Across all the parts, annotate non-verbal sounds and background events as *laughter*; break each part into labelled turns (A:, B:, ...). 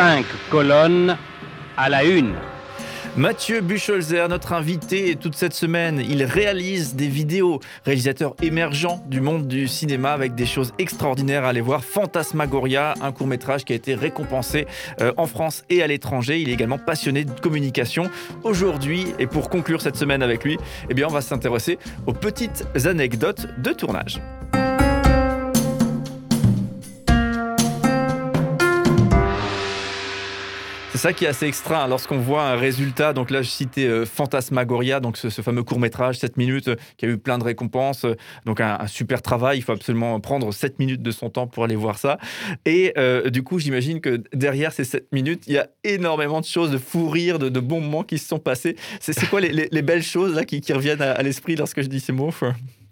A: Cinq colonnes à la une.
B: Mathieu Bucholzer, notre invité toute cette semaine, il réalise des vidéos, réalisateur émergent du monde du cinéma avec des choses extraordinaires à aller voir. Fantasmagoria, un court métrage qui a été récompensé euh, en France et à l'étranger. Il est également passionné de communication. Aujourd'hui, et pour conclure cette semaine avec lui, eh bien, on va s'intéresser aux petites anecdotes de tournage. Ça qui est assez extra hein, lorsqu'on voit un résultat. Donc là, je citais euh, Fantasmagoria, donc ce, fameux court métrage, 7 minutes, euh, qui a eu plein de récompenses. Euh, donc un, super travail. Il faut absolument prendre 7 minutes de son temps pour aller voir ça. Et du coup, j'imagine que derrière ces 7 minutes, il y a énormément de choses, de fou rire, de, bons moments qui se sont passés. C'est quoi les, belles choses là, qui, reviennent à l'esprit lorsque je dis ces mots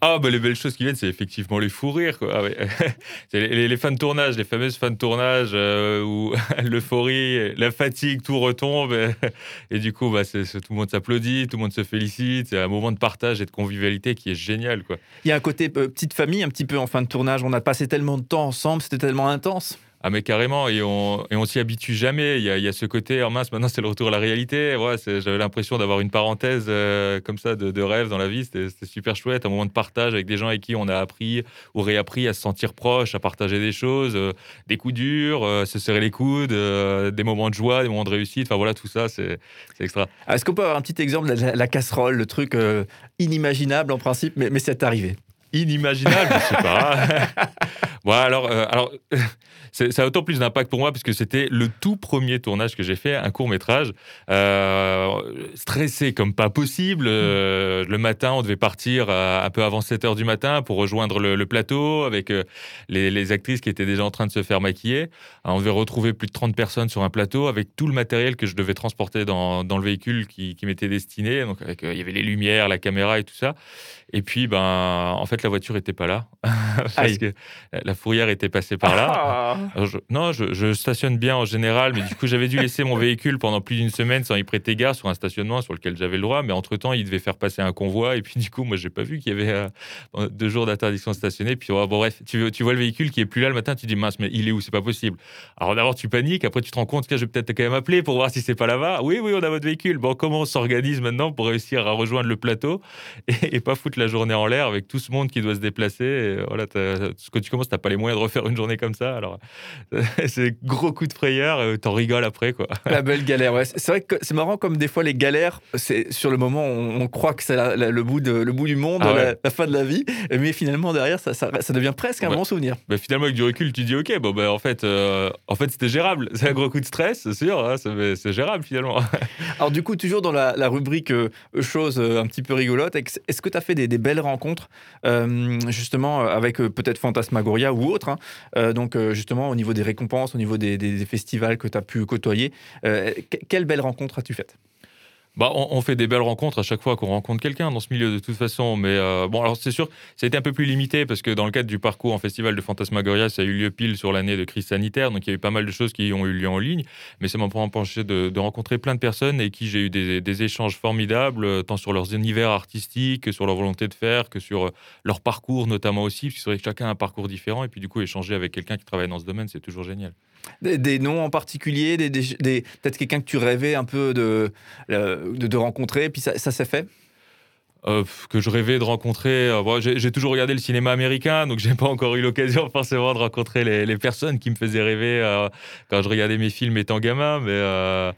C: ah, bah, les belles choses qui viennent, c'est effectivement les fous rires. Quoi. Ah, *laughs* les, fins de tournage, les fameuses fins de tournage euh, où *laughs* l'euphorie, la fatigue, tout retombe. *laughs* Et, du coup, bah, tout le monde s'applaudit, tout le monde se félicite. C'est un moment de partage et de convivialité qui est génial. Quoi.
B: Il y a un côté euh, petite famille un petit peu en fin de tournage. On a passé tellement de temps ensemble, c'était tellement intense.
C: Ah mais carrément, et on et on s'y habitue jamais. Il y, a, il y a ce côté, en oh mince, maintenant c'est le retour à la réalité. Ouais, J'avais l'impression d'avoir une parenthèse euh, comme ça de, de, rêve dans la vie. C'était super chouette, un moment de partage avec des gens avec qui on a appris ou réappris à se sentir proche, à partager des choses, euh, des coups durs, euh, se serrer les coudes, des moments de joie, des moments de réussite. Enfin voilà, tout ça, c'est extra.
B: Est-ce qu'on peut avoir un petit exemple de la, casserole, le truc inimaginable en principe, mais, mais c'est arrivé?
C: Inimaginable, je sais pas. *laughs* bon, alors, alors *laughs* ça a autant plus d'impact pour moi parce que c'était le tout premier tournage que j'ai fait, un court métrage. Euh, stressé comme pas possible. Euh, le matin, on devait partir un peu avant 7 heures du matin pour rejoindre le, plateau avec euh, les, actrices qui étaient déjà en train de se faire maquiller. on devait retrouver plus de 30 personnes sur un plateau avec tout le matériel que je devais transporter dans, le véhicule qui, m'était destiné. Donc, il y avait les lumières, la caméra et tout ça. Et puis, ben, en fait, la voiture était pas là *laughs* parce que la fourrière était passée par là. Ah non, je, stationne bien en général, mais du coup, j'avais dû laisser mon véhicule pendant plus d'une semaine sans y prêter garde sur un stationnement sur lequel j'avais le droit. Mais entre-temps, il devait faire passer un convoi. Et puis, du coup, moi, j'ai pas vu qu'il y avait euh, deux jours d'interdiction de stationner. Puis, oh, bon, bref, tu, tu, vois le véhicule qui est plus là le matin, tu dis, mince, mais il est où? C'est pas possible. Alors, d'abord, tu paniques. Après, tu te rends compte que je vais peut-être quand même appeler pour voir si c'est pas là-bas. Oui, oui, on a votre véhicule. Bon, comment on s'organise maintenant pour réussir à rejoindre le plateau et, pas foutre la journée en l'air avec tout ce monde qui doit se déplacer? Voilà, quand tu commences, t'as pas les moyens de refaire une journée comme ça. Alors, *laughs* c'est gros coup de frayeur, euh, t'en rigoles après. quoi. *laughs*
B: La belle galère, ouais. C'est vrai que c'est marrant comme des fois les galères, c'est sur le moment on, on croit que c'est le, bout de, le bout du monde, ah la, fin de la vie, mais finalement derrière ça, ça, devient presque un bon souvenir.
C: Bah, finalement avec du recul tu dis ok, bon bah en fait, euh, en fait c'était gérable. *laughs* C'est un gros coup de stress, c'est sûr, hein, c'est gérable finalement.
B: Alors du coup toujours dans la, rubrique euh, choses un petit peu rigolotes, est-ce que tu as fait des, belles rencontres justement avec peut-être Fantasmagoria ou autre, hein, donc justement au niveau des récompenses, au niveau des, festivals que tu as pu côtoyer. Euh, quelle belle rencontre as-tu faite?
C: Bah, on, fait des belles rencontres à chaque fois qu'on rencontre quelqu'un dans ce milieu de toute façon. Mais euh, bon, alors c'est sûr, ça a été un peu plus limité parce que dans le cadre du parcours en festival de Fantasmagoria, ça a eu lieu pile sur l'année de crise sanitaire. Donc il y a eu pas mal de choses qui ont eu lieu en ligne. Mais ça m'a pas empêché de, rencontrer plein de personnes et qui j'ai eu des, échanges formidables, euh, tant sur leurs univers artistiques que sur leur volonté de faire, que sur euh, leur parcours notamment aussi. Parce que chacun a un parcours différent. Et puis du coup, échanger avec quelqu'un qui travaille dans ce domaine, c'est toujours génial.
B: Des, noms en particulier, des, peut-être quelqu'un que tu rêvais un peu de, de, rencontrer, et puis ça, s'est fait
C: euh, que je rêvais de rencontrer. Euh, j'ai toujours regardé le cinéma américain, donc j'ai pas encore eu l'occasion *laughs* forcément de rencontrer les, personnes qui me faisaient rêver euh, quand je regardais mes films étant gamin. Mais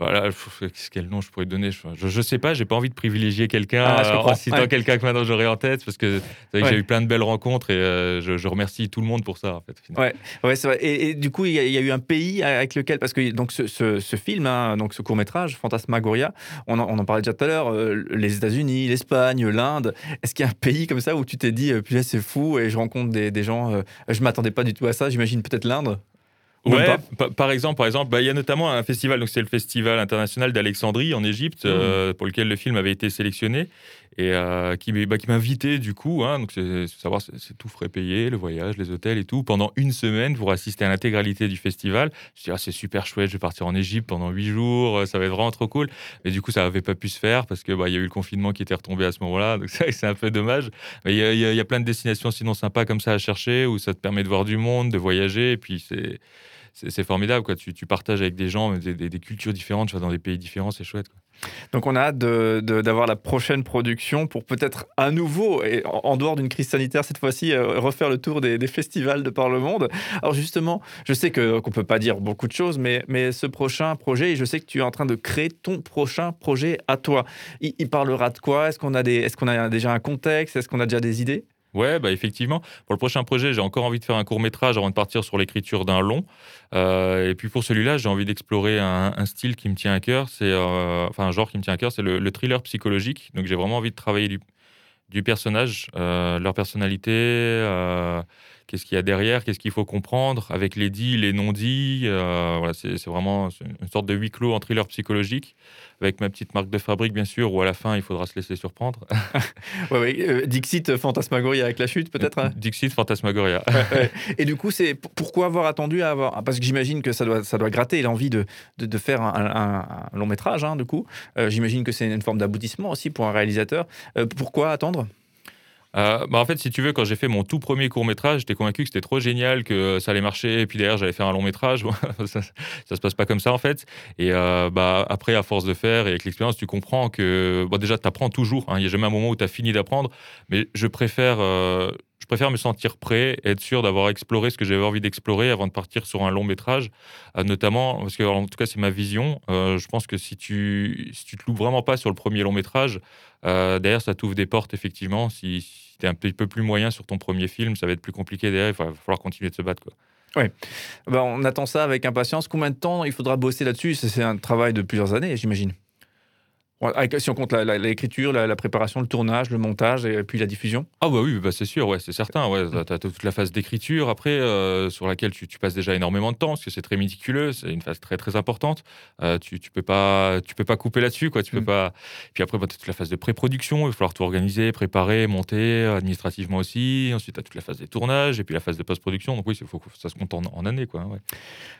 C: voilà, quel nom je pourrais donner Je, je sais pas, j'ai pas envie de privilégier quelqu'un ah, en citant quelqu'un que maintenant j'aurais en tête parce que j'ai eu plein de belles rencontres et euh, je, remercie tout le monde pour ça. En fait,
B: ouais, ouais c'est vrai. Et, du coup, il y, a eu un pays avec lequel, parce que donc ce, ce, film, hein, donc ce court métrage, Fantasmagoria, on en, on en parlait déjà tout à l'heure, euh, les États-Unis, l'Espagne, l'Inde. Est-ce qu'il y a un pays comme ça où tu t'es dit, euh, puis c'est fou et je rencontre des, des gens, je m'attendais pas du tout à ça. J'imagine peut-être l'Inde?
C: Ouais, par exemple, par exemple, bah, il y a notamment un festival, donc c'est le festival international d'Alexandrie en Égypte, mmh. euh, pour lequel le film avait été sélectionné et euh, qui, bah, qui m'invitait du coup. Hein, donc c'est savoir, c'est tout frais payé, le voyage, les hôtels et tout, pendant une semaine pour assister à l'intégralité du festival. Je me suis ah, c'est super chouette, je vais partir en Égypte pendant huit jours, euh, ça va être vraiment trop cool. Mais du coup, ça n'avait pas pu se faire parce que bah, y a eu le confinement qui était retombé à ce moment-là, donc *laughs* c'est un peu dommage. Mais il y, y, a plein de destinations sinon sympas comme ça à chercher où ça te permet de voir du monde, de voyager, et puis c'est c'est formidable. Quoi. Tu, partages avec des gens, des, des, cultures différentes, tu vas dans des pays différents, c'est chouette.
B: Donc on a hâte d'avoir la prochaine production pour peut-être à nouveau, et en, dehors d'une crise sanitaire cette fois-ci, euh, refaire le tour des, festivals de par le monde. Alors justement, je sais qu'on ne peut pas dire beaucoup de choses, mais, ce prochain projet, je sais que tu es en train de créer ton prochain projet à toi. Il, parlera de quoi? Est-ce qu'on a déjà un contexte? Est-ce qu'on a déjà des idées?
C: Ouais, bah effectivement. Pour le prochain projet, j'ai encore envie de faire un court métrage avant de partir sur l'écriture d'un long. Euh, et puis pour celui-là, j'ai envie d'explorer un, style qui me tient à cœur. C'est euh, enfin un genre qui me tient à cœur, c'est le, thriller psychologique. Donc j'ai vraiment envie de travailler du, personnage, euh, leur personnalité, qu'est-ce qu'il y a derrière, qu'est-ce qu'il faut comprendre, avec les dits, les non-dits. Euh, voilà, c'est vraiment une sorte de huis clos en thriller psychologique, avec ma petite marque de fabrique, bien sûr, où à la fin, il faudra se laisser surprendre. *laughs*
B: ouais, Dixit Fantasmagoria avec la chute, peut-être hein?
C: Dixit Fantasmagoria.
B: Et du coup, c'est pourquoi avoir attendu à avoir. Parce que j'imagine que ça doit, ça doit gratter l'envie de, de, faire un, long métrage, hein, du coup. j'imagine que c'est une forme d'aboutissement aussi pour un réalisateur. pourquoi attendre?
C: Euh, bah en fait, si tu veux, quand j'ai fait mon tout premier court métrage, j'étais convaincu que c'était trop génial, que ça allait marcher, et puis derrière, j'allais faire un long métrage. *laughs* ça, ça se passe pas comme ça, en fait. Et euh, bah, après, à force de faire et avec l'expérience, tu comprends que bon, déjà, tu apprends toujours. Hein. Il n'y a jamais un moment où tu as fini d'apprendre, mais je préfère. Euh, je préfère me sentir prêt, être sûr d'avoir exploré ce que j'avais envie d'explorer avant de partir sur un long métrage, euh, notamment parce que en tout cas c'est ma vision. Euh, je pense que si tu si tu te loues vraiment pas sur le premier long métrage, euh, derrière ça t'ouvre des portes effectivement. Si, si tu es un petit peu plus moyen sur ton premier film, ça va être plus compliqué derrière. Il va falloir continuer de se battre quoi.
B: Oui, ben, on attend ça avec impatience. Combien de temps il faudra bosser là-dessus? C'est un travail de plusieurs années, j'imagine si on compte l'écriture, la, préparation, le tournage, le montage et puis la diffusion
C: Ah bah oui, bah c'est sûr, ouais, c'est certain. Ouais. Tu as toute la phase d'écriture après, euh, sur laquelle tu, passes déjà énormément de temps, parce que c'est très méticuleux, c'est une phase très très importante. Euh, tu, tu, peux pas, tu peux pas couper là-dessus. quoi. Tu peux mm. pas... Puis après, bah, tu as toute la phase de pré-production, il va falloir tout organiser, préparer, monter, administrativement aussi. Ensuite, tu as toute la phase des tournages et puis la phase de post-production. Donc oui, faut ça se compte en, en années. Quoi, ouais.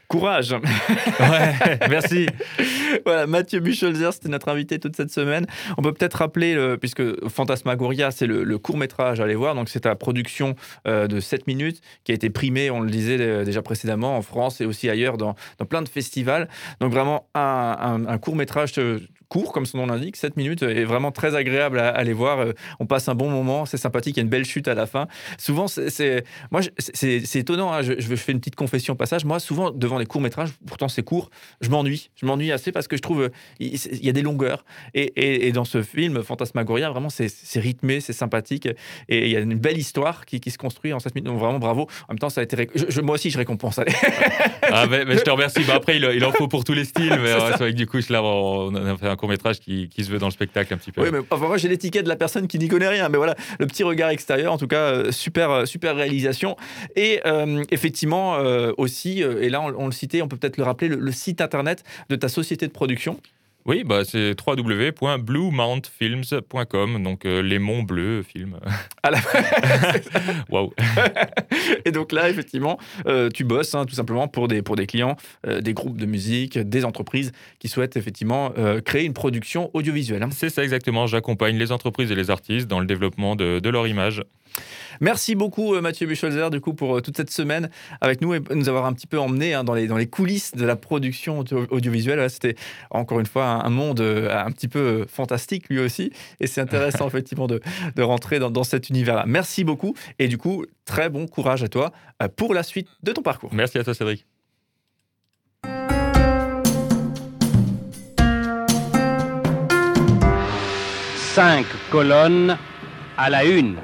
B: Courage
C: Ouais, merci *laughs*
B: Voilà, Mathieu Bucholzer, c'était notre invité toute cette semaine. On peut peut-être rappeler, puisque Fantasmagoria, c'est le, court-métrage à aller voir, donc c'est la production euh, de 7 minutes qui a été primée, on le disait euh, déjà précédemment, en France et aussi ailleurs dans, plein de festivals. Donc vraiment un, court-métrage court, comme son nom l'indique, 7 minutes, est vraiment très agréable à, aller voir. Euh, on passe un bon moment, c'est sympathique, il y a une belle chute à la fin. Souvent, c'est étonnant, hein, je, je, fais une petite confession au passage. Moi, souvent, devant les courts-métrages, pourtant c'est court, je m'ennuie. Je m'ennuie assez parce que je trouve il, y a des longueurs. Et, et, dans ce film, Fantasmagoria, vraiment, c'est rythmé, c'est sympathique. Et il y a une belle histoire qui, qui se construit en 7 minutes. Donc, vraiment, bravo. En même temps, ça a été. Je, moi aussi, je récompense.
C: ah, mais, je te remercie. Bah, après, il, en faut pour tous les styles. Mais c'est vrai que du coup, là, on a fait un métrage qui, se veut dans le spectacle un petit peu.
B: Oui, mais enfin, moi j'ai l'étiquette de la personne qui n'y connaît rien, mais voilà, le petit regard extérieur, en tout cas, euh, super, euh, super réalisation. Et euh, effectivement, aussi, et là on, le citait, on peut peut-être le rappeler, le, site internet de ta société de production.
C: Oui, bah, c'est www.bluemountfilms.com, donc euh, les monts bleus films.
B: À la... *laughs* Waouh Et donc là, effectivement, euh, tu bosses hein, tout simplement pour des, pour des clients, euh, des groupes de musique, des entreprises qui souhaitent effectivement créer une production audiovisuelle. Hein.
C: C'est ça exactement, j'accompagne les entreprises et les artistes dans le développement de, de leur image.
B: Merci beaucoup euh, Mathieu Bucholzer du coup pour euh, toute cette semaine avec nous et nous avoir un petit peu emmené hein, dans, les, dans les coulisses de la production audiovisuelle. C'était encore une fois un, monde euh, un petit peu fantastique lui aussi et c'est intéressant *laughs* effectivement de, de rentrer dans, dans cet univers-là. Merci beaucoup et du coup très bon courage à toi pour la suite de ton parcours.
C: Merci à toi Cédric.
A: Cinq colonnes à la une.